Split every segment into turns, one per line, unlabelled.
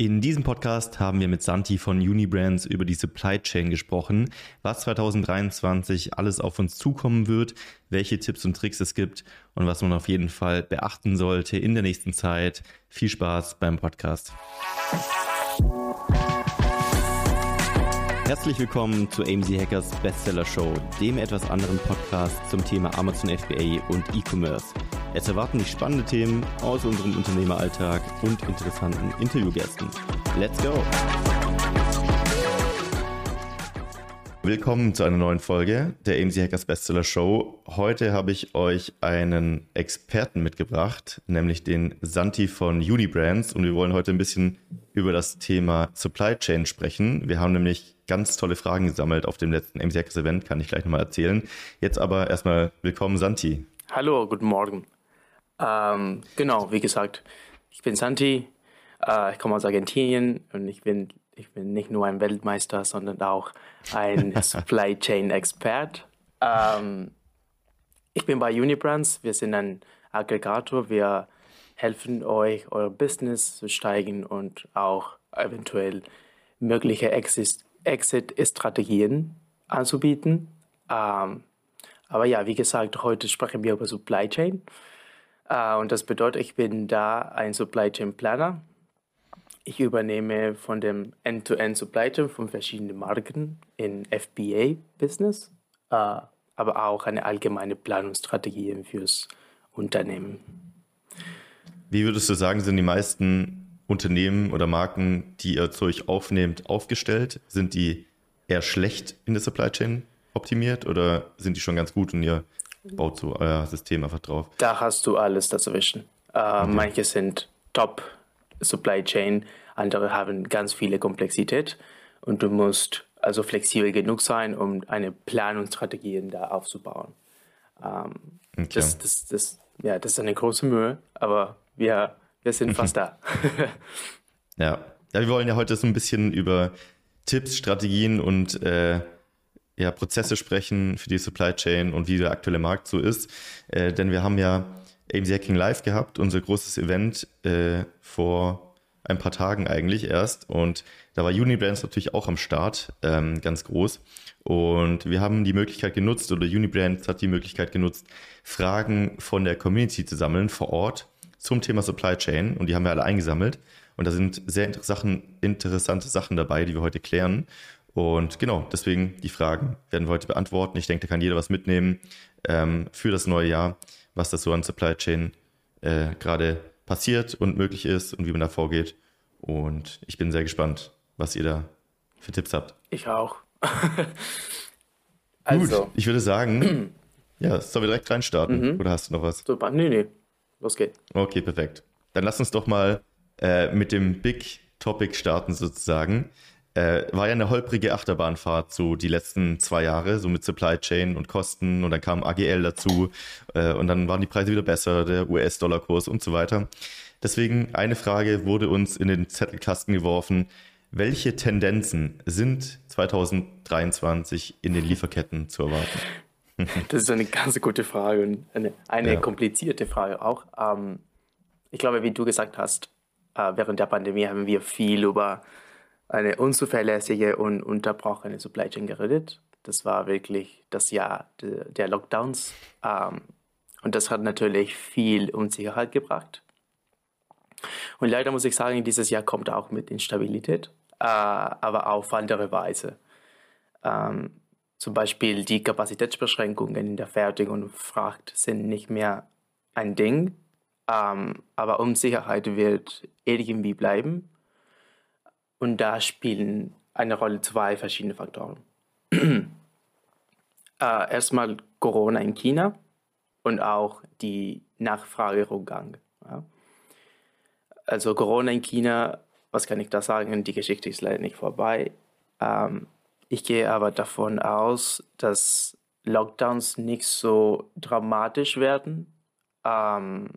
In diesem Podcast haben wir mit Santi von Unibrands über die Supply Chain gesprochen, was 2023 alles auf uns zukommen wird, welche Tipps und Tricks es gibt und was man auf jeden Fall beachten sollte in der nächsten Zeit. Viel Spaß beim Podcast. Herzlich willkommen zu AMZ Hackers Bestseller Show, dem etwas anderen Podcast zum Thema Amazon FBA und E-Commerce. Es erwarten dich spannende Themen aus unserem Unternehmeralltag und interessanten Interviewgästen. Let's go! Willkommen zu einer neuen Folge der AMZ Hackers Bestseller Show. Heute habe ich euch einen Experten mitgebracht, nämlich den Santi von Unibrands und wir wollen heute ein bisschen über das Thema Supply Chain sprechen. Wir haben nämlich ganz tolle Fragen gesammelt auf dem letzten Hackers Event, kann ich gleich nochmal erzählen. Jetzt aber erstmal willkommen Santi.
Hallo, guten Morgen. Ähm, genau, wie gesagt, ich bin Santi, äh, ich komme aus Argentinien und ich bin, ich bin nicht nur ein Weltmeister, sondern auch ein Supply Chain Expert. Ähm, ich bin bei Unibrands, wir sind ein Aggregator, wir helfen euch, euer Business zu steigen und auch eventuell mögliche Exit-Strategien anzubieten. Ähm, aber ja, wie gesagt, heute sprechen wir über Supply Chain. Äh, und das bedeutet, ich bin da ein Supply Chain Planner. Ich übernehme von dem End-to-End Supply Chain von verschiedenen Marken in FBA-Business, äh, aber auch eine allgemeine Planungsstrategie fürs Unternehmen.
Wie würdest du sagen, sind die meisten Unternehmen oder Marken, die ihr Zeug aufnehmt, aufgestellt? Sind die eher schlecht in der Supply Chain optimiert oder sind die schon ganz gut und ihr baut so euer System einfach drauf.
Da hast du alles dazwischen. Äh, okay. Manche sind top Supply Chain, andere haben ganz viele Komplexität und du musst also flexibel genug sein, um eine Planungsstrategie da aufzubauen. Ähm, okay. das, das, das, ja, das ist eine große Mühe, aber wir, wir sind fast da.
ja. ja, wir wollen ja heute so ein bisschen über Tipps, Strategien und äh, ja, Prozesse sprechen für die Supply Chain und wie der aktuelle Markt so ist. Äh, denn wir haben ja AMZ Hacking Live gehabt, unser großes Event äh, vor ein paar Tagen eigentlich erst. Und da war Unibrands natürlich auch am Start, ähm, ganz groß. Und wir haben die Möglichkeit genutzt, oder Unibrands hat die Möglichkeit genutzt, Fragen von der Community zu sammeln vor Ort zum Thema Supply Chain. Und die haben wir alle eingesammelt. Und da sind sehr interessante Sachen dabei, die wir heute klären. Und genau, deswegen die Fragen werden wir heute beantworten. Ich denke, da kann jeder was mitnehmen ähm, für das neue Jahr, was das so an Supply Chain äh, gerade passiert und möglich ist und wie man da vorgeht. Und ich bin sehr gespannt, was ihr da für Tipps habt.
Ich auch.
also. Gut, ich würde sagen, ja, sollen wir direkt reinstarten? Mhm. Oder hast du noch was?
Super, nee, nee. Los geht's.
Okay, perfekt. Dann lass uns doch mal äh, mit dem Big Topic starten sozusagen. Äh, war ja eine holprige Achterbahnfahrt so die letzten zwei Jahre, so mit Supply Chain und Kosten und dann kam AGL dazu äh, und dann waren die Preise wieder besser, der US-Dollar-Kurs und so weiter. Deswegen eine Frage wurde uns in den Zettelkasten geworfen. Welche Tendenzen sind 2023 in den Lieferketten zu erwarten?
Das ist eine ganz gute Frage und eine, eine ja. komplizierte Frage auch. Ähm, ich glaube, wie du gesagt hast, äh, während der Pandemie haben wir viel über eine unzuverlässige und unterbrochene Supply Chain geredet. Das war wirklich das Jahr de, der Lockdowns. Ähm, und das hat natürlich viel Unsicherheit gebracht. Und leider muss ich sagen, dieses Jahr kommt auch mit Instabilität, äh, aber auf andere Weise. Ähm, zum Beispiel die Kapazitätsbeschränkungen in der Fertigung und Fracht sind nicht mehr ein Ding, ähm, aber Unsicherheit wird irgendwie bleiben. Und da spielen eine Rolle zwei verschiedene Faktoren. äh, erstmal Corona in China und auch die Nachfragerückgang. Ja. Also Corona in China, was kann ich da sagen? Die Geschichte ist leider nicht vorbei. Ähm, ich gehe aber davon aus, dass Lockdowns nicht so dramatisch werden. Ähm,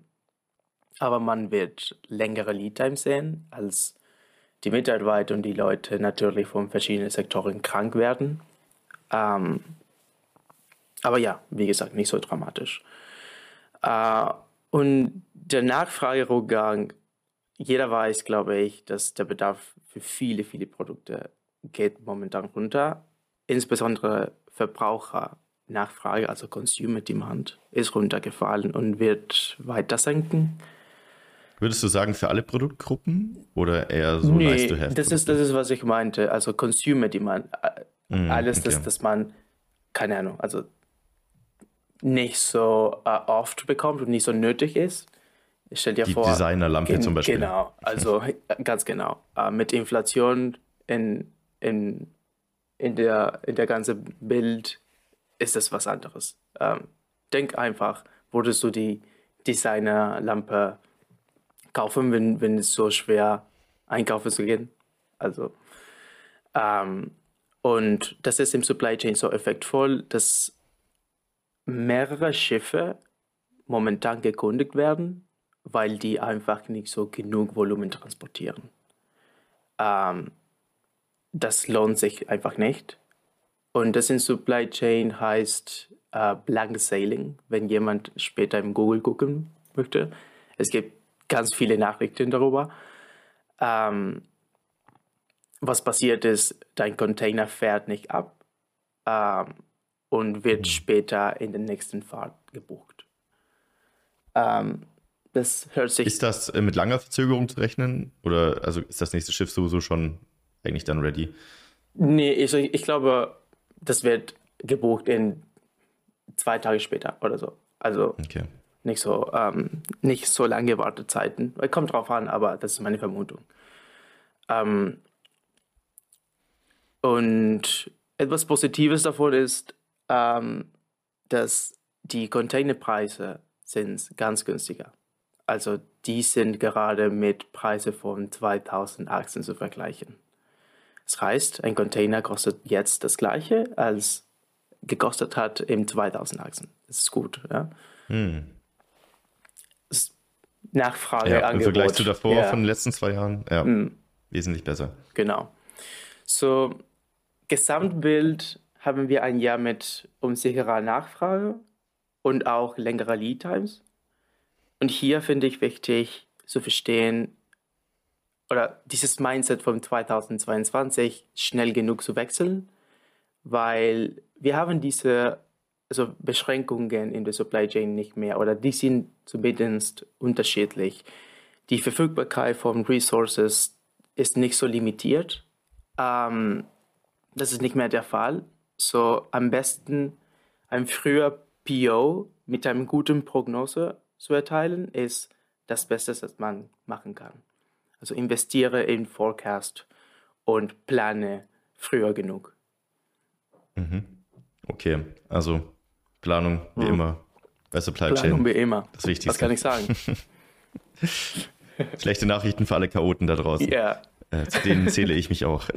aber man wird längere Lead Times sehen als die Mitarbeiter und die Leute natürlich von verschiedenen Sektoren krank werden. Ähm, aber ja, wie gesagt, nicht so dramatisch. Äh, und der Nachfragerückgang, jeder weiß, glaube ich, dass der Bedarf für viele, viele Produkte geht momentan runter. Insbesondere Verbrauchernachfrage, also Consumer Demand, ist runtergefallen und wird weiter senken.
Würdest du sagen, für alle Produktgruppen oder eher so
nee, nice to have? Das ist, das ist, was ich meinte. Also Consumer Demand. Mm, Alles, okay. das, das man, keine Ahnung, also nicht so uh, oft bekommt und nicht so nötig ist. Ich stell dir
Die
vor.
Designerlampe zum Beispiel.
Genau, also ganz genau. Uh, mit Inflation in, in, in, der, in der ganzen Bild ist das was anderes. Ähm, denk einfach, würdest du die Designerlampe kaufen, wenn, wenn es so schwer einkaufen zu gehen. Also, ähm, und das ist im Supply Chain so effektvoll, dass mehrere Schiffe momentan gekundigt werden, weil die einfach nicht so genug Volumen transportieren. Ähm, das lohnt sich einfach nicht. Und das in Supply Chain heißt äh, Blank Sailing, wenn jemand später im Google gucken möchte. Es gibt ganz viele Nachrichten darüber. Ähm, was passiert ist, dein Container fährt nicht ab ähm, und wird mhm. später in der nächsten Fahrt gebucht. Ähm, das hört sich.
Ist das äh, mit langer Verzögerung zu rechnen? Oder also ist das nächste Schiff sowieso schon eigentlich dann ready?
Nee, ich, ich glaube, das wird gebucht in zwei Tage später oder so. Also okay nicht so, ähm, nicht so lange Wartezeiten. Kommt drauf an, aber das ist meine Vermutung. Ähm, und etwas Positives davon ist, ähm, dass die Containerpreise sind ganz günstiger. Also die sind gerade mit Preisen von 2018 zu vergleichen. Das heißt, ein Container kostet jetzt das gleiche, als gekostet hat im 2018. Das ist gut. Ja? Hm. Nachfrage,
ja, Im Vergleich zu davor ja. von den letzten zwei Jahren, ja, mhm. wesentlich besser.
Genau. So, Gesamtbild haben wir ein Jahr mit unsicherer Nachfrage und auch längerer Lead Times. Und hier finde ich wichtig zu verstehen, oder dieses Mindset von 2022 schnell genug zu wechseln, weil wir haben diese also Beschränkungen in der Supply Chain nicht mehr oder die sind zumindest unterschiedlich. Die Verfügbarkeit von Resources ist nicht so limitiert. Ähm, das ist nicht mehr der Fall. So am besten ein früher PO mit einem guten Prognose zu erteilen, ist das Beste, was man machen kann. Also investiere in Forecast und plane früher genug.
Mhm. Okay, also Planung wie hm. immer. Bei Supply Chain.
Planung wie immer.
Das Wichtigste.
Was kann ich sagen?
Schlechte Nachrichten für alle Chaoten da draußen.
Ja.
Äh, zu denen zähle ich mich auch.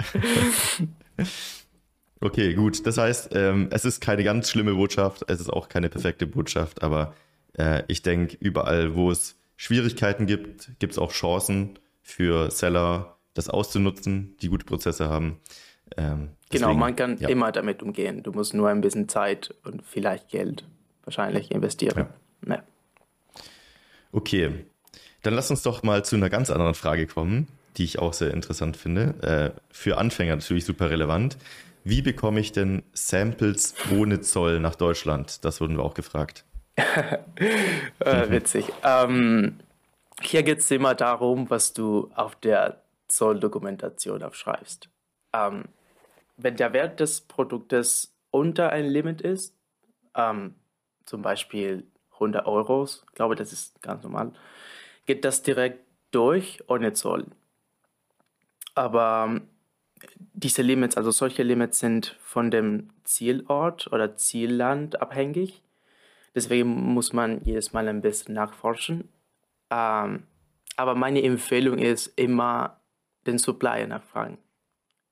okay, gut. Das heißt, ähm, es ist keine ganz schlimme Botschaft, es ist auch keine perfekte Botschaft, aber äh, ich denke, überall, wo es Schwierigkeiten gibt, gibt es auch Chancen für Seller, das auszunutzen, die gute Prozesse haben.
Ähm, genau, man kann ja. immer damit umgehen. Du musst nur ein bisschen Zeit und vielleicht Geld wahrscheinlich investieren. Ja. Ja.
Okay, dann lass uns doch mal zu einer ganz anderen Frage kommen, die ich auch sehr interessant finde. Äh, für Anfänger natürlich super relevant. Wie bekomme ich denn Samples ohne Zoll nach Deutschland? Das wurden wir auch gefragt.
äh, witzig. Ähm, hier geht es immer darum, was du auf der Zolldokumentation aufschreibst. Ähm, wenn der Wert des Produktes unter ein Limit ist, ähm, zum Beispiel 100 Euro, glaube, das ist ganz normal, geht das direkt durch ohne Zoll. Aber ähm, diese Limits, also solche Limits sind von dem Zielort oder Zielland abhängig. Deswegen muss man jedes Mal ein bisschen nachforschen. Ähm, aber meine Empfehlung ist immer den Supplier nachfragen.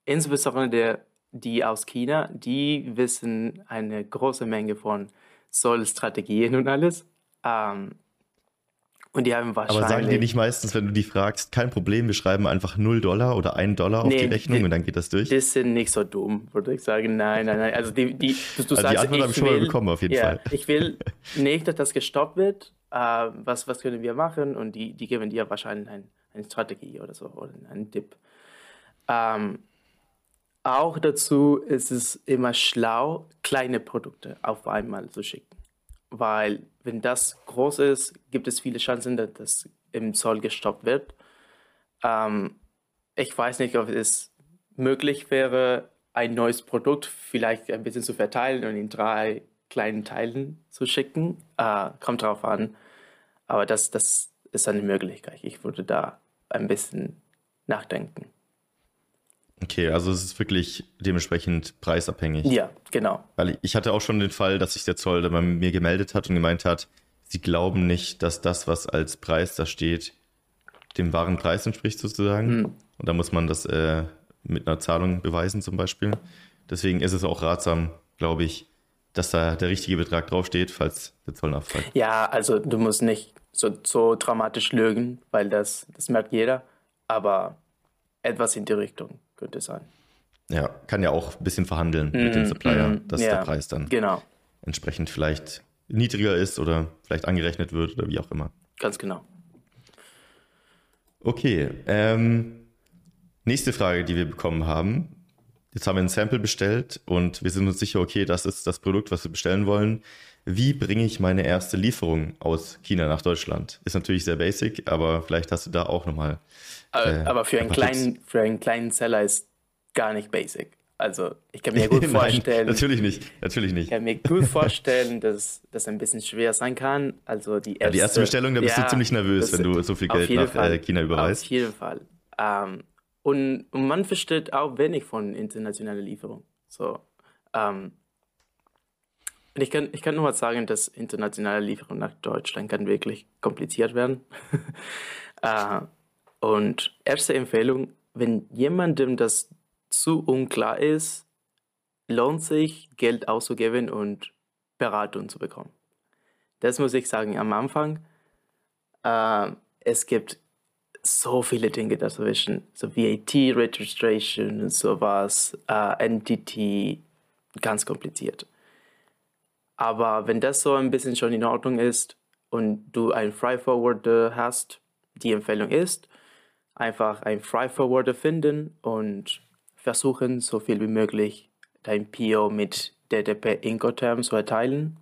Insbesondere der die aus China, die wissen eine große Menge von Zollstrategien und alles. Ähm, und die haben wahrscheinlich.
Aber sagen die nicht meistens, wenn du die fragst, kein Problem, wir schreiben einfach 0 Dollar oder 1 Dollar nee, auf die Rechnung die, und dann geht das durch?
Die sind nicht so dumm, würde ich sagen. Nein, nein, nein. Also die, die, du, du also sagst,
die Antwort habe ich schon will, mal bekommen, auf jeden ja, Fall.
Ich will nicht, dass das gestoppt wird. Äh, was, was können wir machen? Und die, die geben dir wahrscheinlich ein, eine Strategie oder so oder ein Tipp. Ähm, auch dazu ist es immer schlau, kleine Produkte auf einmal zu schicken. Weil wenn das groß ist, gibt es viele Chancen, dass das im Zoll gestoppt wird. Ähm, ich weiß nicht, ob es möglich wäre, ein neues Produkt vielleicht ein bisschen zu verteilen und in drei kleinen Teilen zu schicken. Äh, kommt drauf an. Aber das, das ist eine Möglichkeit. Ich würde da ein bisschen nachdenken.
Okay, also es ist wirklich dementsprechend preisabhängig.
Ja, genau.
Weil ich hatte auch schon den Fall, dass sich der Zoll bei mir gemeldet hat und gemeint hat, sie glauben nicht, dass das, was als Preis da steht, dem wahren Preis entspricht sozusagen. Hm. Und da muss man das äh, mit einer Zahlung beweisen zum Beispiel. Deswegen ist es auch ratsam, glaube ich, dass da der richtige Betrag draufsteht, falls der Zoll nachfragt.
Ja, also du musst nicht so, so dramatisch lügen, weil das, das merkt jeder, aber etwas in die Richtung könnte sein.
Ja, kann ja auch ein bisschen verhandeln mm, mit dem Supplier, mm, dass ja, der Preis dann
genau.
entsprechend vielleicht niedriger ist oder vielleicht angerechnet wird oder wie auch immer.
Ganz genau.
Okay, ähm, nächste Frage, die wir bekommen haben. Jetzt haben wir ein Sample bestellt und wir sind uns sicher, okay, das ist das Produkt, was wir bestellen wollen. Wie bringe ich meine erste Lieferung aus China nach Deutschland? Ist natürlich sehr basic, aber vielleicht hast du da auch nochmal.
Äh, aber für einen, kleinen, für einen kleinen Seller ist gar nicht basic. Also ich kann mir gut vorstellen.
Nein, natürlich nicht, natürlich nicht.
Ich kann mir gut vorstellen, dass das ein bisschen schwer sein kann. Also die
erste, ja, die erste Bestellung, da bist ja, du ziemlich nervös, wenn du so viel Geld nach Fall, China überweist.
Auf jeden Fall. Ähm, und, und, man versteht auch wenig von internationaler Lieferung. So, ähm, und ich kann, ich kann nur mal sagen, dass internationale Lieferung nach Deutschland kann wirklich kompliziert werden. äh, und erste Empfehlung, wenn jemandem das zu unklar ist, lohnt sich, Geld auszugeben und Beratung zu bekommen. Das muss ich sagen am Anfang. Äh, es gibt so viele Dinge dazwischen, so VAT-Registration und sowas, äh, Entity, ganz kompliziert. Aber wenn das so ein bisschen schon in Ordnung ist und du ein Fry Forwarder hast, die Empfehlung ist, einfach ein Fry Forwarder finden und versuchen, so viel wie möglich dein PO mit DDP Incoterm zu erteilen.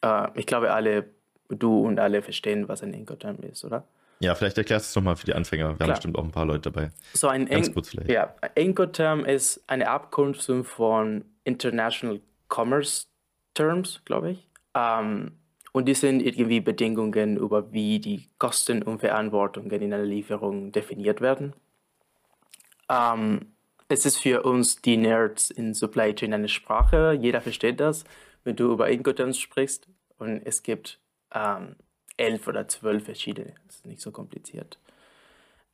Äh, ich glaube, alle, du und alle verstehen, was ein Incoterm ist, oder?
Ja, vielleicht erklärst du es nochmal für die Anfänger. Wir Klar. haben bestimmt auch ein paar Leute dabei.
So ein Ganz kurz vielleicht. Ja, Incoterm ist eine Abkürzung von International Commerce Terms, glaube ich. Ähm, und die sind irgendwie Bedingungen über wie die Kosten und Verantwortungen in einer Lieferung definiert werden. Ähm, es ist für uns, die Nerds in Supply Chain, eine Sprache. Jeder versteht das, wenn du über Incoterms sprichst. Und es gibt ähm, elf oder zwölf verschiedene. Das ist nicht so kompliziert.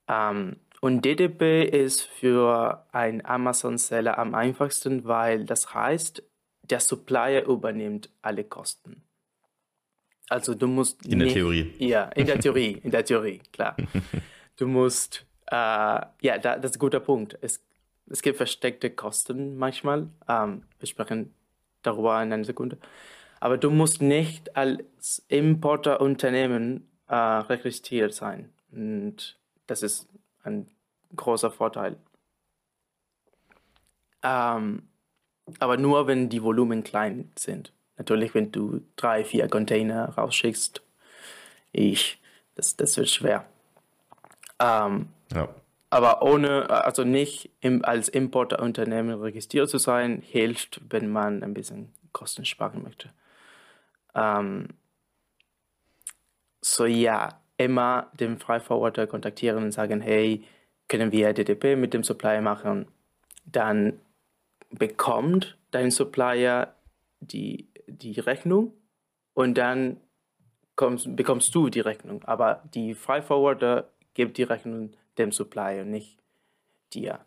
Ähm, und DDP ist für einen Amazon-Seller am einfachsten, weil das heißt, der Supplier übernimmt alle Kosten. Also du musst.
In nicht, der Theorie.
Ja, in der Theorie, in der Theorie, klar. Du musst, äh, ja, da, das ist ein guter Punkt. Es es gibt versteckte Kosten manchmal. Ähm, wir sprechen darüber in einer Sekunde. Aber du musst nicht als Importerunternehmen äh, registriert sein. Und das ist ein großer Vorteil. Ähm, aber nur, wenn die Volumen klein sind. Natürlich, wenn du drei, vier Container rausschickst, ich, das, das wird schwer. Ähm, ja. Aber ohne, also nicht im, als Importerunternehmen registriert zu sein, hilft, wenn man ein bisschen Kosten sparen möchte. Ähm, so ja, immer den Freiforwarder kontaktieren und sagen, hey, können wir DTP mit dem Supplier machen? Dann bekommt dein Supplier die, die Rechnung und dann kommst, bekommst du die Rechnung. Aber die Freiforwarder gibt die Rechnung dem Supply und nicht dir.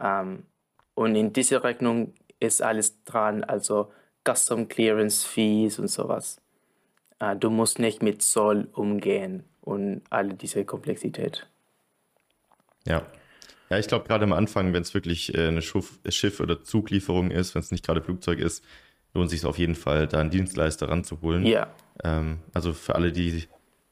Ähm, und in dieser Rechnung ist alles dran, also Custom Clearance Fees und sowas. Äh, du musst nicht mit Zoll umgehen und alle diese Komplexität.
Ja. Ja, ich glaube, gerade am Anfang, wenn es wirklich äh, eine Schiff- oder Zuglieferung ist, wenn es nicht gerade Flugzeug ist, lohnt sich auf jeden Fall, da einen Dienstleister ranzuholen.
Ja.
Ähm, also für alle, die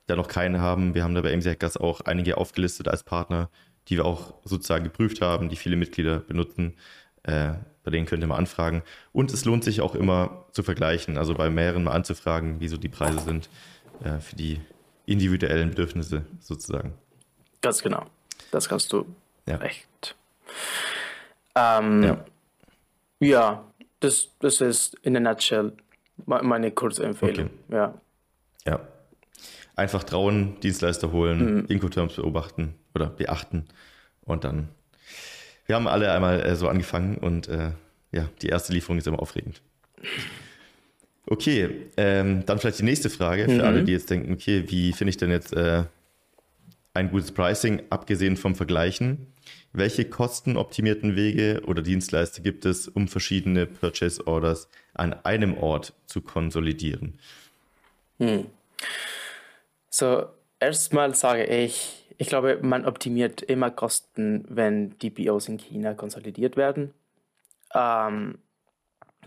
da noch keine haben. Wir haben da bei AMC Hackers auch einige aufgelistet als Partner, die wir auch sozusagen geprüft haben, die viele Mitglieder benutzen. Äh, bei denen könnt ihr mal anfragen. Und es lohnt sich auch immer zu vergleichen, also bei mehreren mal anzufragen, wieso die Preise sind äh, für die individuellen Bedürfnisse sozusagen.
Ganz genau. Das kannst du ja. recht. Ähm, ja. ja, das, das ist in a nutshell meine kurze Empfehlung. Okay. Ja.
Ja. Einfach trauen, Dienstleister holen, mhm. Incoterms beobachten oder beachten und dann. Wir haben alle einmal äh, so angefangen und äh, ja, die erste Lieferung ist immer aufregend. Okay, ähm, dann vielleicht die nächste Frage für mhm. alle, die jetzt denken, okay, wie finde ich denn jetzt äh, ein gutes Pricing, abgesehen vom Vergleichen? Welche kostenoptimierten Wege oder Dienstleister gibt es, um verschiedene Purchase Orders an einem Ort zu konsolidieren?
Hm. So, erstmal sage ich, ich glaube, man optimiert immer Kosten, wenn die POs in China konsolidiert werden. Ähm,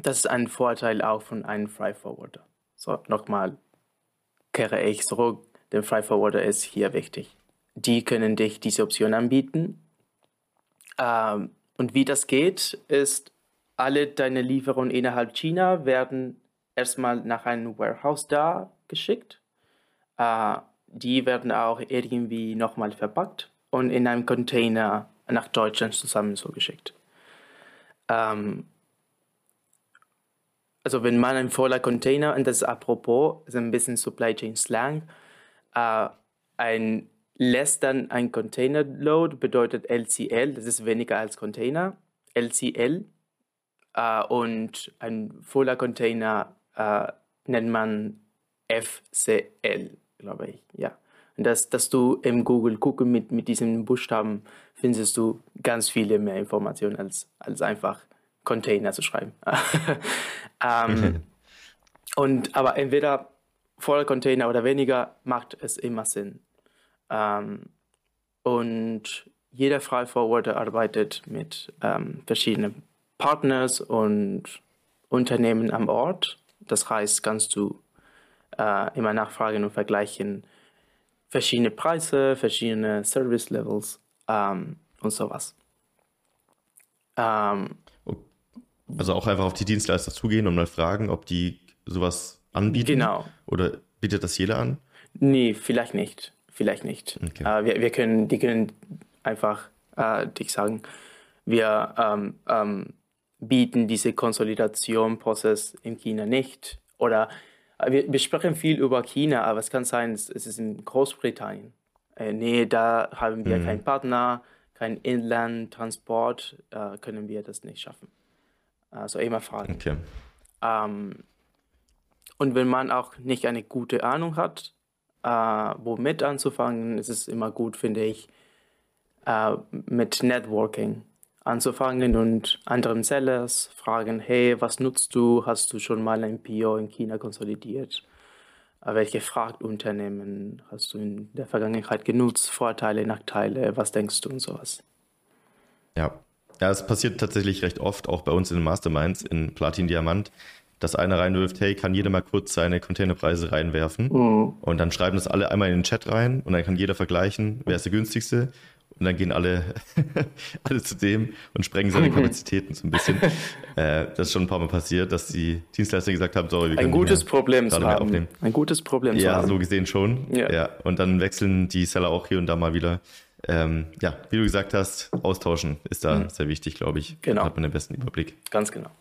das ist ein Vorteil auch von einem Fry Forwarder. So, nochmal kehre ich zurück. Der Fry Forwarder ist hier wichtig. Die können dich diese Option anbieten ähm, und wie das geht, ist, alle deine Lieferungen innerhalb China werden erstmal nach einem Warehouse da geschickt. Äh, die werden auch irgendwie nochmal verpackt und in einem Container nach Deutschland zusammen so geschickt. Ähm, also wenn man ein voller Container, und das ist apropos, ist ein bisschen Supply Chain Slang, äh, ein lässt dann ein Container Load, bedeutet LCL, das ist weniger als Container, LCL. Äh, und ein voller Container äh, nennt man FCL, glaube ich, ja. Und das, dass du im Google gucken mit, mit diesen Buchstaben findest du ganz viele mehr Informationen als, als einfach Container zu schreiben. ähm, und aber entweder voller Container oder weniger macht es immer Sinn. Ähm, und jeder Freiforwarder Forwarder arbeitet mit ähm, verschiedenen Partners und Unternehmen am Ort. Das heißt, kannst du äh, immer nachfragen und vergleichen verschiedene Preise, verschiedene Service Levels ähm, und sowas.
Ähm, also auch einfach auf die Dienstleister zugehen und mal fragen, ob die sowas anbieten.
Genau.
Oder bietet das jeder an?
Nee, vielleicht nicht vielleicht nicht. Okay. Äh, wir, wir können, die können einfach äh, dich sagen, wir ähm, ähm, bieten diese Konsolidation-Prozess in China nicht. Oder wir, wir, sprechen viel über China, aber es kann sein, es, es ist in Großbritannien. Äh, nee, da haben wir mhm. keinen Partner, kein Inlandtransport, äh, können wir das nicht schaffen. Also immer fragen. Okay. Ähm, und wenn man auch nicht eine gute Ahnung hat, äh, womit anzufangen, ist es immer gut, finde ich, äh, mit Networking anzufangen und anderen Sellers fragen, hey, was nutzt du? Hast du schon mal ein PO in China konsolidiert? Äh, welche Frachtunternehmen hast du in der Vergangenheit genutzt? Vorteile, Nachteile, was denkst du und sowas?
Ja, ja, es passiert tatsächlich recht oft, auch bei uns in den Masterminds in Platin Diamant, dass einer reinwirft, hey, kann jeder mal kurz seine Containerpreise reinwerfen? Mhm. Und dann schreiben das alle einmal in den Chat rein und dann kann jeder vergleichen, wer ist der günstigste. Und dann gehen alle, alle zu dem und sprengen seine Kapazitäten so ein bisschen. äh, das ist schon ein paar Mal passiert, dass die Dienstleister gesagt haben, sorry,
wir können ein gutes Problem zu haben. Aufnehmen. Ein gutes Problem
zu ja, haben. Ja, so gesehen schon. Ja. ja. Und dann wechseln die Seller auch hier und da mal wieder. Ähm, ja, wie du gesagt hast, austauschen ist da mhm. sehr wichtig, glaube ich.
Genau. Dann
hat man den besten Überblick.
Ganz genau.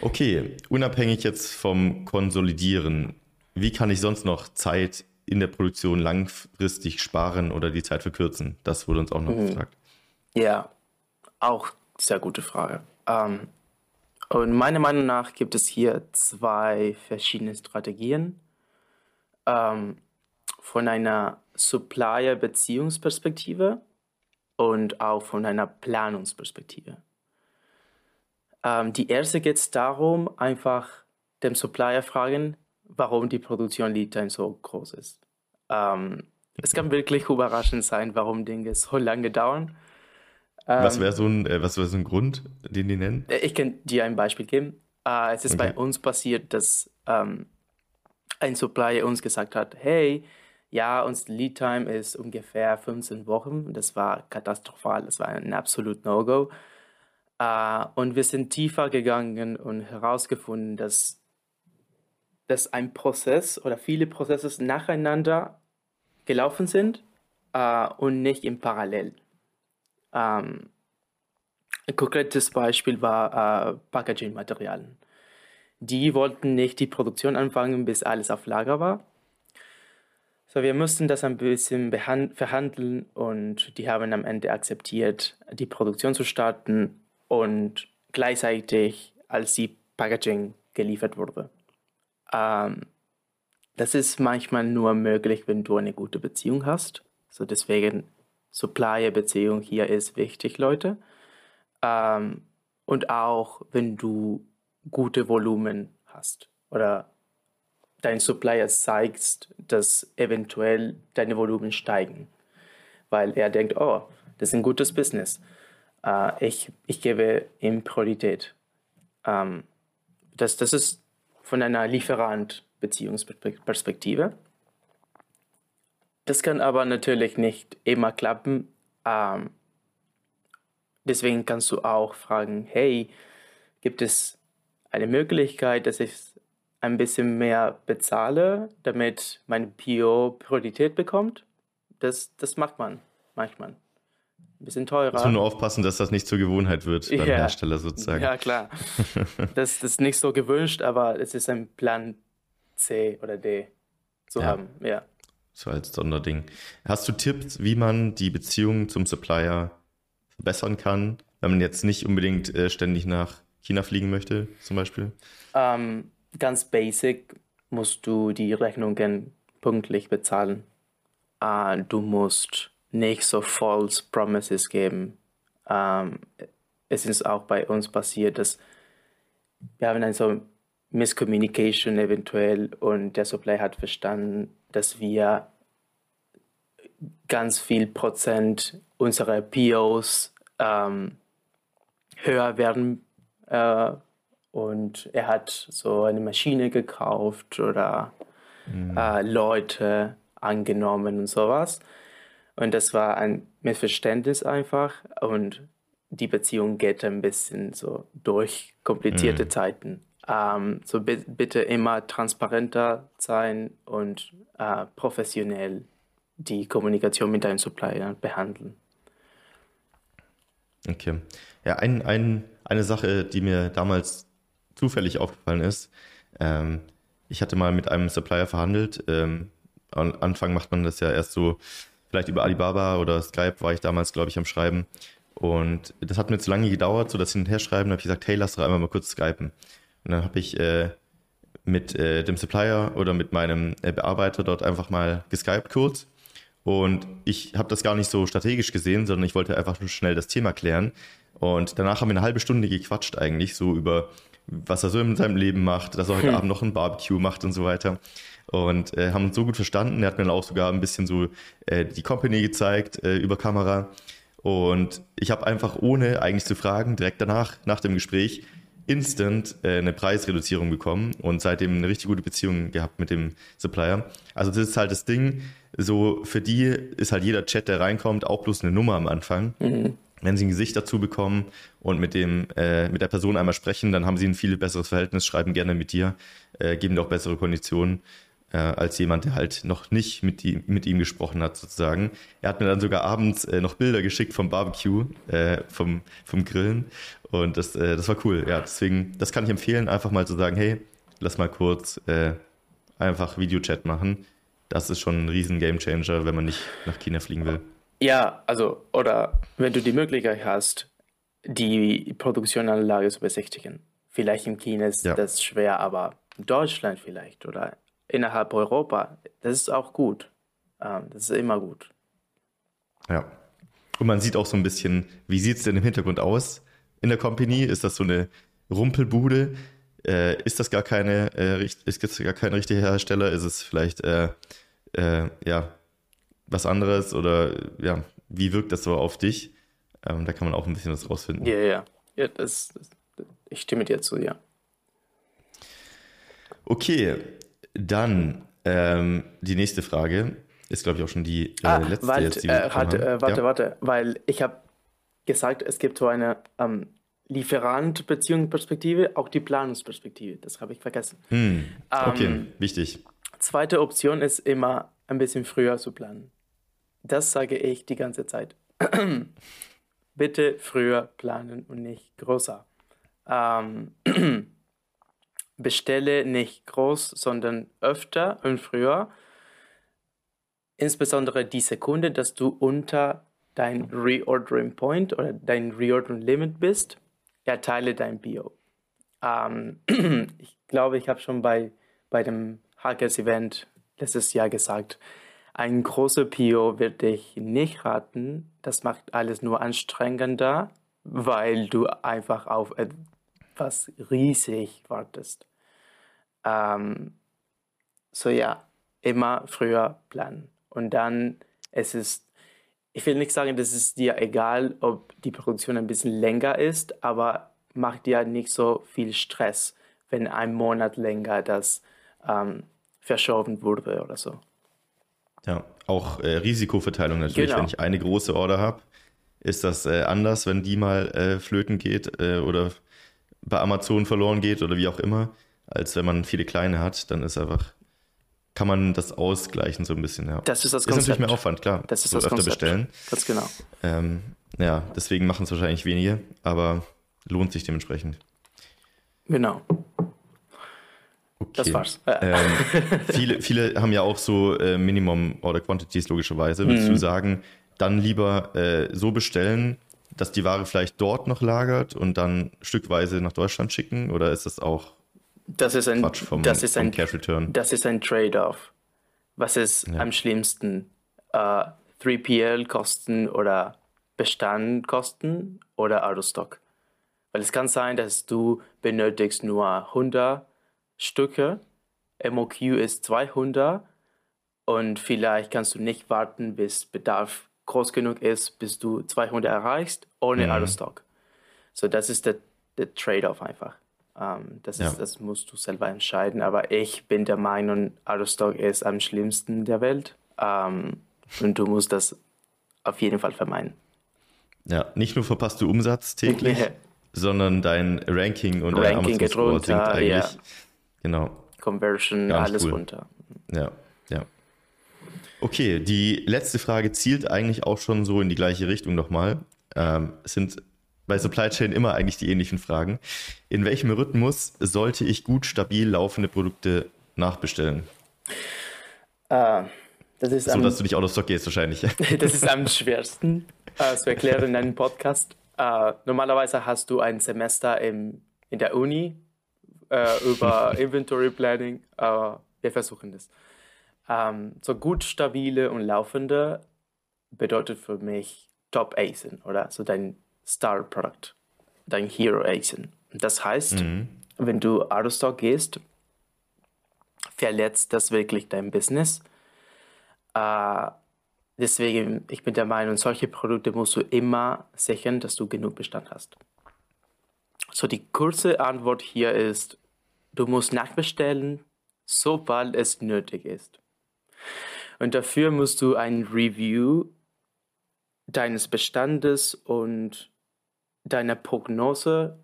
Okay, unabhängig jetzt vom Konsolidieren, wie kann ich sonst noch Zeit in der Produktion langfristig sparen oder die Zeit verkürzen? Das wurde uns auch noch mhm. gefragt.
Ja, auch sehr gute Frage. Ähm, und meiner Meinung nach gibt es hier zwei verschiedene Strategien. Ähm, von einer Supplier-Beziehungsperspektive und auch von einer Planungsperspektive. Ähm, die erste geht es darum, einfach dem Supplier fragen, warum die Produktion Lead Time so groß ist. Ähm, es kann wirklich überraschend sein, warum Dinge so lange dauern.
Ähm, was wäre so, ein, äh, wär so ein Grund, den die nennen?
Äh, ich kann dir ein Beispiel geben. Äh, es ist okay. bei uns passiert, dass ähm, ein Supplier uns gesagt hat, hey, ja, unser Lead Time ist ungefähr 15 Wochen. Das war katastrophal, das war ein absolut No-Go. Uh, und wir sind tiefer gegangen und herausgefunden, dass, dass ein Prozess oder viele Prozesse nacheinander gelaufen sind uh, und nicht im Parallel. Ähm, ein konkretes Beispiel war uh, Packaging-Materialien. Die wollten nicht die Produktion anfangen, bis alles auf Lager war. So, wir mussten das ein bisschen verhandeln und die haben am Ende akzeptiert, die Produktion zu starten und gleichzeitig, als die Packaging geliefert wurde. Ähm, das ist manchmal nur möglich, wenn du eine gute Beziehung hast. So deswegen Supplier-Beziehung hier ist wichtig, Leute. Ähm, und auch wenn du gute Volumen hast oder dein Supplier zeigst, dass eventuell deine Volumen steigen, weil er denkt, oh, das ist ein gutes Business. Uh, ich, ich gebe ihm Priorität. Ähm, das, das ist von einer Lieferant-Beziehungsperspektive. Das kann aber natürlich nicht immer klappen. Ähm, deswegen kannst du auch fragen, hey, gibt es eine Möglichkeit, dass ich ein bisschen mehr bezahle, damit mein PO Priorität bekommt? Das, das macht man manchmal ein bisschen teurer.
Muss man nur aufpassen, dass das nicht zur Gewohnheit wird beim ja. Hersteller sozusagen.
Ja, klar. das, das ist nicht so gewünscht, aber es ist ein Plan C oder D zu ja. haben, ja.
So als Sonderding. Hast du Tipps, wie man die Beziehung zum Supplier verbessern kann, wenn man jetzt nicht unbedingt äh, ständig nach China fliegen möchte, zum Beispiel?
Ähm, ganz basic musst du die Rechnungen pünktlich bezahlen. Äh, du musst nicht so false promises geben. Ähm, es ist auch bei uns passiert, dass wir haben eine so Miscommunication eventuell und der Supply hat verstanden, dass wir ganz viel Prozent unserer POs ähm, höher werden äh, und er hat so eine Maschine gekauft oder mhm. äh, Leute angenommen und sowas. Und das war ein Missverständnis einfach. Und die Beziehung geht ein bisschen so durch komplizierte mhm. Zeiten. Ähm, so bitte immer transparenter sein und äh, professionell die Kommunikation mit deinen Suppliern behandeln.
Okay. Ja, ein, ein, eine Sache, die mir damals zufällig aufgefallen ist, ähm, ich hatte mal mit einem Supplier verhandelt. Ähm, am Anfang macht man das ja erst so vielleicht über Alibaba oder Skype war ich damals, glaube ich, am Schreiben. Und das hat mir zu lange gedauert, so das hin und her schreiben. Da habe ich gesagt, hey, lass doch einmal mal kurz skypen. Und dann habe ich äh, mit äh, dem Supplier oder mit meinem äh, Bearbeiter dort einfach mal geskypt kurz. Und ich habe das gar nicht so strategisch gesehen, sondern ich wollte einfach nur schnell das Thema klären. Und danach haben wir eine halbe Stunde gequatscht eigentlich, so über was er so in seinem Leben macht, dass er heute hm. Abend noch ein Barbecue macht und so weiter und äh, haben uns so gut verstanden. Er hat mir dann auch sogar ein bisschen so äh, die Company gezeigt äh, über Kamera. Und ich habe einfach ohne eigentlich zu fragen, direkt danach, nach dem Gespräch, instant äh, eine Preisreduzierung bekommen und seitdem eine richtig gute Beziehung gehabt mit dem Supplier. Also das ist halt das Ding, so für die ist halt jeder Chat, der reinkommt, auch bloß eine Nummer am Anfang. Mhm. Wenn sie ein Gesicht dazu bekommen und mit dem äh, mit der Person einmal sprechen, dann haben sie ein viel besseres Verhältnis, schreiben gerne mit dir, äh, geben dir auch bessere Konditionen äh, als jemand, der halt noch nicht mit, die, mit ihm gesprochen hat, sozusagen. Er hat mir dann sogar abends äh, noch Bilder geschickt vom Barbecue, äh, vom, vom Grillen. Und das, äh, das war cool. Ja, deswegen, das kann ich empfehlen, einfach mal zu sagen, hey, lass mal kurz einfach Videochat machen. Das ist schon ein riesen Gamechanger, wenn man nicht nach China fliegen will.
Ja, also, oder wenn du die Möglichkeit hast, die Produktionsanlage zu besichtigen. Vielleicht im China ist ja. das schwer, aber in Deutschland vielleicht oder innerhalb Europa. Das ist auch gut. Ähm, das ist immer gut.
Ja. Und man sieht auch so ein bisschen, wie sieht es denn im Hintergrund aus in der Company? Ist das so eine Rumpelbude? Äh, ist das gar keine, äh, ist gar kein richtiger Hersteller? Ist es vielleicht äh, äh, ja was anderes oder ja, wie wirkt das so auf dich? Ähm, da kann man auch ein bisschen was rausfinden.
Ja, ja, ja. Das, das, ich stimme dir zu, ja.
Okay, Dann ähm, die nächste Frage ist, glaube ich, auch schon die äh,
ah,
letzte
warte,
jetzt, die wir
äh, warte,
haben.
äh, warte,
ja.
warte, weil ich habe gesagt, es gibt so eine ähm, Lieferant-Beziehungsperspektive, auch die Planungsperspektive. Das habe ich vergessen.
Hm, okay,
Ähm,
wichtig.
Zweite Option ist immer ein bisschen früher zu planen. Das sage ich die ganze Zeit. Bitte früher planen und nicht größer. Ähm, bestelle nicht groß, sondern öfter und früher. Insbesondere die Sekunde, dass du unter dein Reordering Point oder dein Reordering Limit bist, erteile dein Bio. Ähm, ich glaube, ich habe schon bei, bei dem Hackers Event letztes Jahr gesagt, ein großer Pio wird dich nicht raten. Das macht alles nur anstrengender, weil du einfach auf etwas riesig wartest. Ähm, so ja, immer früher planen. Und dann es ist ich will nicht sagen, dass es dir egal, ob die Produktion ein bisschen länger ist, aber macht dir nicht so viel Stress, wenn ein Monat länger das ähm, verschoben wurde oder so.
Ja, auch äh, Risikoverteilung natürlich.
Genau.
Wenn ich eine große Order habe, ist das äh, anders, wenn die mal äh, flöten geht äh, oder bei Amazon verloren geht oder wie auch immer, als wenn man viele kleine hat. Dann ist einfach, kann man das ausgleichen so ein bisschen. Ja.
Das ist das
ist natürlich
Konzept.
mehr Aufwand, klar.
Das ist
so
das
öfter
Konzept.
bestellen.
Ganz genau.
Ähm, ja, deswegen machen es wahrscheinlich wenige, aber lohnt sich dementsprechend.
Genau.
Okay.
Das war's. Äh,
Ähm, viele, viele haben ja auch so äh, Minimum Order Quantities logischerweise. Würdest
Mhm.
du sagen, dann lieber äh, so bestellen, dass die Ware vielleicht dort noch lagert und dann stückweise nach Deutschland schicken? Oder ist das auch
das ist ein,
Quatsch vom,
das ist ein,
Cash Return?
das ist ein Trade-off. Was ist
Ja.
am schlimmsten? Äh, 3PL-Kosten oder Bestandkosten oder Autostock? Weil es kann sein, dass du benötigst nur 100 Stücke, MOQ ist 200 und vielleicht kannst du nicht warten, bis Bedarf groß genug ist, bis du 200 erreichst, ohne
Mhm.
Autostock. So, das ist der, der Trade-off einfach. Ähm, das,
Ja.
ist, das musst du selber entscheiden, aber ich bin der Meinung, Autostock ist am schlimmsten der Welt ähm, und du musst das auf jeden Fall vermeiden.
Ja, nicht nur verpasst du Umsatz täglich, sondern dein Ranking und dein
Ranking
Amazon
geht
Score
runter,
sinkt eigentlich.
ja.
Genau.
Conversion, alles
cool.
runter.
Ja, ja. Okay, die letzte Frage zielt eigentlich auch schon so in die gleiche Richtung nochmal. Ähm, es sind bei Supply Chain immer eigentlich die ähnlichen Fragen. In welchem Rhythmus sollte ich gut stabil laufende Produkte nachbestellen?
Äh, das, ist
So,
am,
dass du nicht out of stock gehst wahrscheinlich.
das ist am schwersten äh, zu erklären in einem Podcast. Äh, normalerweise hast du ein Semester im, in der Uni äh, über Inventory Planning. Äh, wir versuchen das. Ähm, so gut stabile und laufende bedeutet für mich Top ASIN oder so dein Star Product, dein Hero ASIN. Das heißt, wenn du out of stock gehst, verletzt das wirklich dein Business. Äh, deswegen, ich bin der Meinung, solche Produkte musst du immer sichern, dass du genug Bestand hast. So, die kurze Antwort hier ist, du musst nachbestellen, sobald es nötig ist. Und dafür musst du ein Review deines Bestandes und deiner Prognose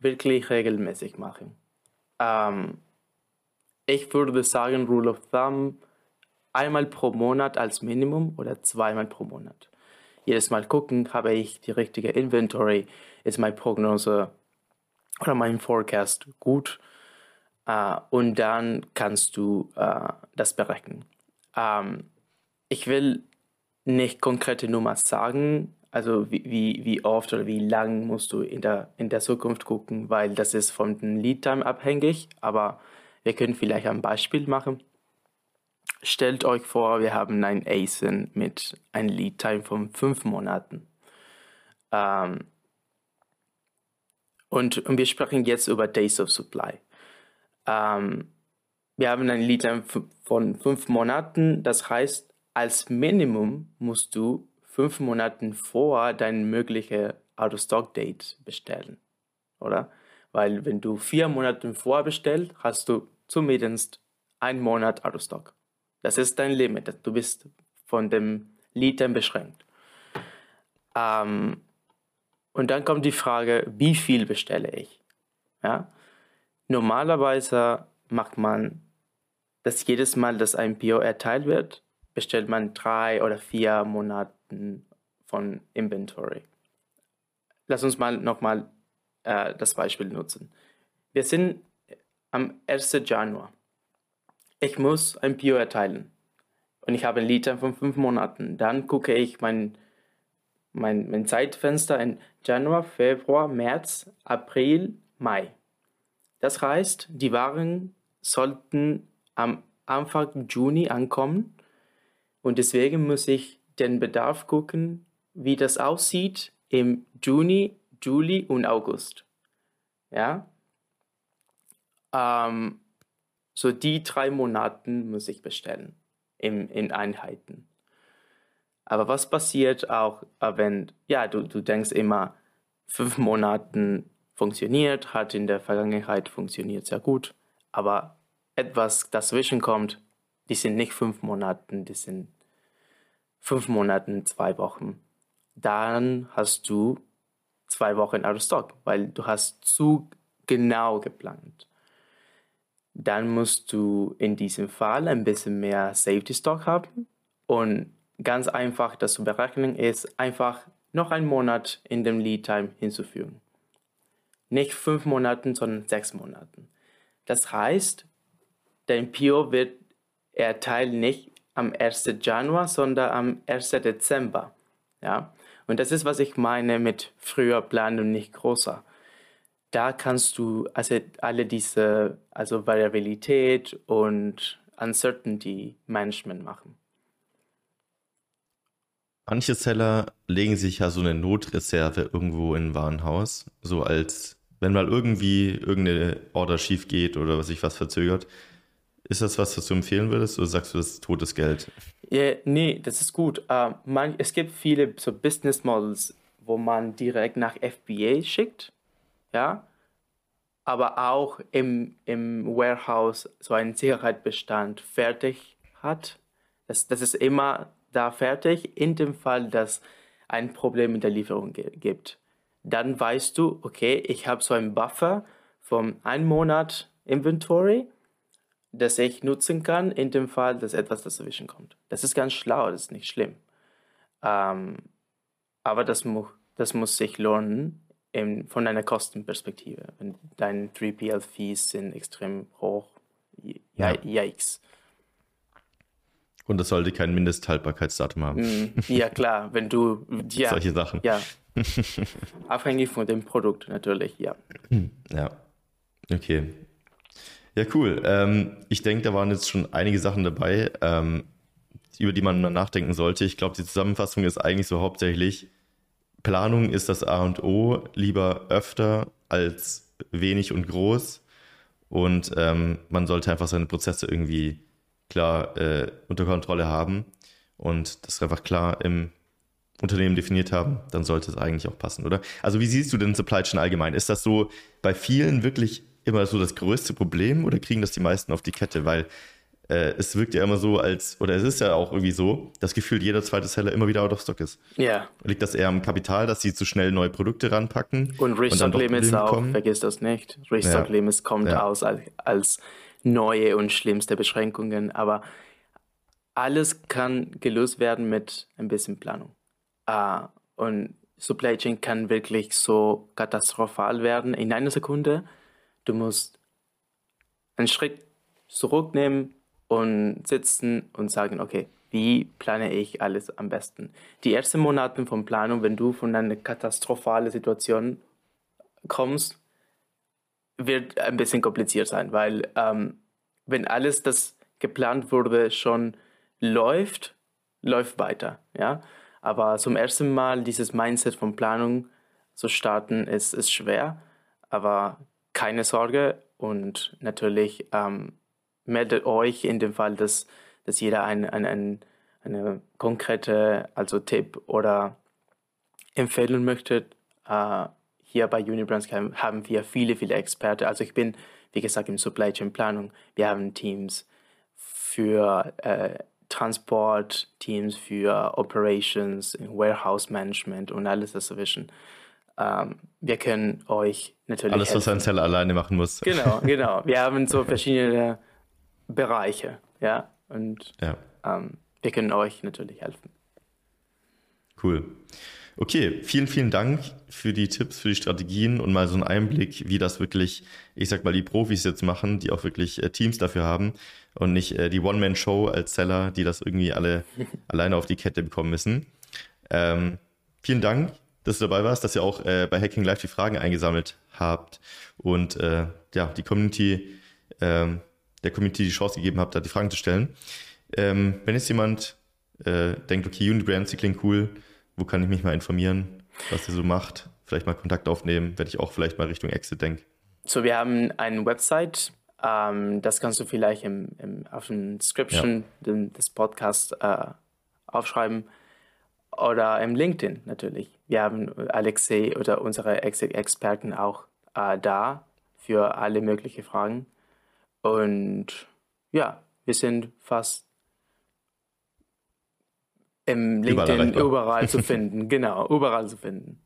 wirklich regelmäßig machen. Ähm, ich würde sagen, Rule of Thumb, einmal pro Monat als Minimum oder zweimal pro Monat. Jedes Mal gucken, habe ich die richtige Inventory, ist meine Prognose oder mein Forecast gut und dann kannst du äh, das berechnen. Ähm, ich will nicht konkrete Nummern sagen, also wie, wie, wie oft oder wie lang musst du in der, in der Zukunft gucken, weil das ist von dem Lead Time abhängig, aber wir können vielleicht ein Beispiel machen. Stellt euch vor, wir haben ein ASIN mit einem Lead Time von fünf Monaten. Ähm, und, und wir sprechen jetzt über Days of Supply. Ähm, wir haben ein Lead Time von fünf Monaten, das heißt, als Minimum musst du fünf Monate vor dein mögliche Out-of-Stock-Date bestellen, oder? Weil wenn du vier Monate vorher bestellst, hast du zumindest ein Monat Autostock. Das ist dein Limit. Du bist von dem Litern beschränkt. Ähm, und dann kommt die Frage, wie viel bestelle ich? Ja? Normalerweise macht man das jedes Mal, dass ein PO erteilt wird, bestellt man drei oder vier Monate von Inventory. Lass uns mal nochmal äh, das Beispiel nutzen. Wir sind am 1. Januar. Ich muss ein PO erteilen und ich habe ein Liter von fünf Monaten. Dann gucke ich mein, mein, mein Zeitfenster in Januar, Februar, März, April, Mai. Das heißt, die Waren sollten am Anfang Juni ankommen und deswegen muss ich den Bedarf gucken, wie das aussieht im Juni, Juli und August. Ja? Ähm, so die drei Monate muss ich bestellen in, in Einheiten. Aber was passiert auch, äh, wenn, ja, du, du denkst immer, fünf Monaten funktioniert, hat in der Vergangenheit funktioniert sehr gut, aber etwas dazwischen kommt, die sind nicht fünf Monate, die sind fünf Monate, zwei Wochen. Dann hast du zwei Wochen out of stock, weil du hast zu genau geplant dann musst du in diesem Fall ein bisschen mehr Safety Stock haben. Und ganz einfach, das zu berechnen ist, einfach noch einen Monat in dem Lead Time hinzufügen. Nicht fünf Monaten, sondern sechs Monaten. Das heißt, dein PO wird erteilt nicht am 1. Januar, sondern am 1. Dezember. Ja? Und das ist, was ich meine mit früher planen und nicht großer da kannst du also alle diese also Variabilität und Uncertainty Management machen.
Manche Seller legen sich ja so eine Notreserve irgendwo in ein Warenhaus, so als wenn mal irgendwie irgendeine Order schief geht oder sich was verzögert. Ist das was, was du empfehlen würdest oder sagst du, das ist totes Geld?
Ja, nee, das ist gut. Uh, man, es gibt viele so Business Models, wo man direkt nach FBA schickt ja, aber auch im, im Warehouse so einen Sicherheitsbestand fertig hat. Das, das ist immer da fertig, in dem Fall, dass ein Problem mit der Lieferung gibt. Dann weißt du, okay, ich habe so einen Buffer von einem Monat Inventory, das ich nutzen kann, in dem Fall, dass etwas dazwischen kommt. Das ist ganz schlau, das ist nicht schlimm. Ähm, aber das, mu das muss sich lohnen in, von einer Kostenperspektive. Wenn deine 3PL-Fees sind extrem hoch, ja, yikes.
Und das sollte kein Mindesthaltbarkeitsdatum haben.
Mm, ja, klar, wenn du. Ja,
Solche Sachen.
Ja. Abhängig von dem Produkt natürlich, ja.
Ja. Okay. Ja, cool. Ähm, ich denke, da waren jetzt schon einige Sachen dabei, ähm, über die man nachdenken sollte. Ich glaube, die Zusammenfassung ist eigentlich so hauptsächlich, Planung ist das A und O, lieber öfter als wenig und groß. Und ähm, man sollte einfach seine Prozesse irgendwie klar äh, unter Kontrolle haben und das einfach klar im Unternehmen definiert haben, dann sollte es eigentlich auch passen, oder? Also wie siehst du denn Supply Chain allgemein? Ist das so bei vielen wirklich immer so das größte Problem oder kriegen das die meisten auf die Kette? Weil äh, es wirkt ja immer so, als, oder es ist ja auch irgendwie so, dass gefühlt jeder zweite Seller immer wieder out of stock ist.
Ja.
Liegt das eher am Kapital, dass sie zu schnell neue Produkte ranpacken?
Und Restock Limits auch, kommen? vergiss das nicht. Restock ja. Limits kommt ja. aus als, als neue und schlimmste Beschränkungen, aber alles kann gelöst werden mit ein bisschen Planung. Uh, und Supply Chain kann wirklich so katastrophal werden in einer Sekunde. Du musst einen Schritt zurücknehmen, und sitzen und sagen, okay, wie plane ich alles am besten? Die ersten Monate von Planung, wenn du von einer katastrophalen Situation kommst, wird ein bisschen kompliziert sein, weil ähm, wenn alles, das geplant wurde, schon läuft, läuft weiter, ja. Aber zum ersten Mal dieses Mindset von Planung zu starten, ist, ist schwer, aber keine Sorge und natürlich ähm, meldet euch in dem Fall, dass, dass jeder ein, ein, ein, eine konkrete also Tipp oder empfehlen möchte. Uh, hier bei Unibrands haben wir viele, viele Experten. Also ich bin, wie gesagt, im Supply Chain Planung. Wir haben Teams. für äh, Transportteams, für Operations, Warehouse Management und alles dazwischen. Ähm, wir können euch natürlich.
Alles,
helfen.
was ein Seller alleine machen muss.
Genau, genau. Wir haben so verschiedene Bereiche, ja. Und
ja.
Ähm, wir können euch natürlich helfen.
Cool. Okay, vielen, vielen Dank für die Tipps, für die Strategien und mal so einen Einblick, wie das wirklich, ich sag mal, die Profis jetzt machen, die auch wirklich äh, Teams dafür haben und nicht äh, die One-Man-Show als Seller, die das irgendwie alle alleine auf die Kette bekommen müssen. Ähm, vielen Dank, dass du dabei warst, dass ihr auch äh, bei Hacking Live die Fragen eingesammelt habt und äh, ja, die Community, ähm, der Community die Chance gegeben habt, da die Fragen zu stellen. Ähm, wenn jetzt jemand äh, denkt, okay, Unigrams, die klingt cool, wo kann ich mich mal informieren, was ihr so macht? Vielleicht mal Kontakt aufnehmen, wenn ich auch vielleicht mal Richtung Exit denke.
So, wir haben eine Website, ähm, das kannst du vielleicht im, im, auf dem Description ja. des Podcasts äh, aufschreiben oder im LinkedIn natürlich. Wir haben Alexei oder unsere Exit-Experten auch äh, da für alle möglichen Fragen. Und ja, wir sind fast im LinkedIn überall, überall zu finden. Genau, überall zu finden.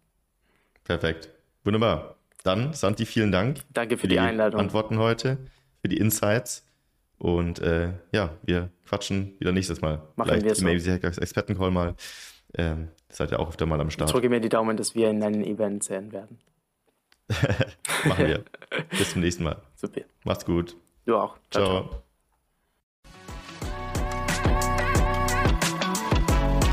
Perfekt. Wunderbar. Dann, Santi, vielen Dank.
Danke für, für die, die, Einladung.
Antworten heute, für die Insights. Und äh, ja, wir quatschen wieder nächstes Mal.
Machen Vielleicht wir so.
im ABC Hackers Expertencall mal. Ähm, seid ihr auch öfter mal am Start. Ich
drücke mir die Daumen, dass wir in einem Event sehen werden.
Machen wir. Bis zum nächsten Mal.
Super.
Macht's gut.
Du auch.
ciao. ciao. ciao.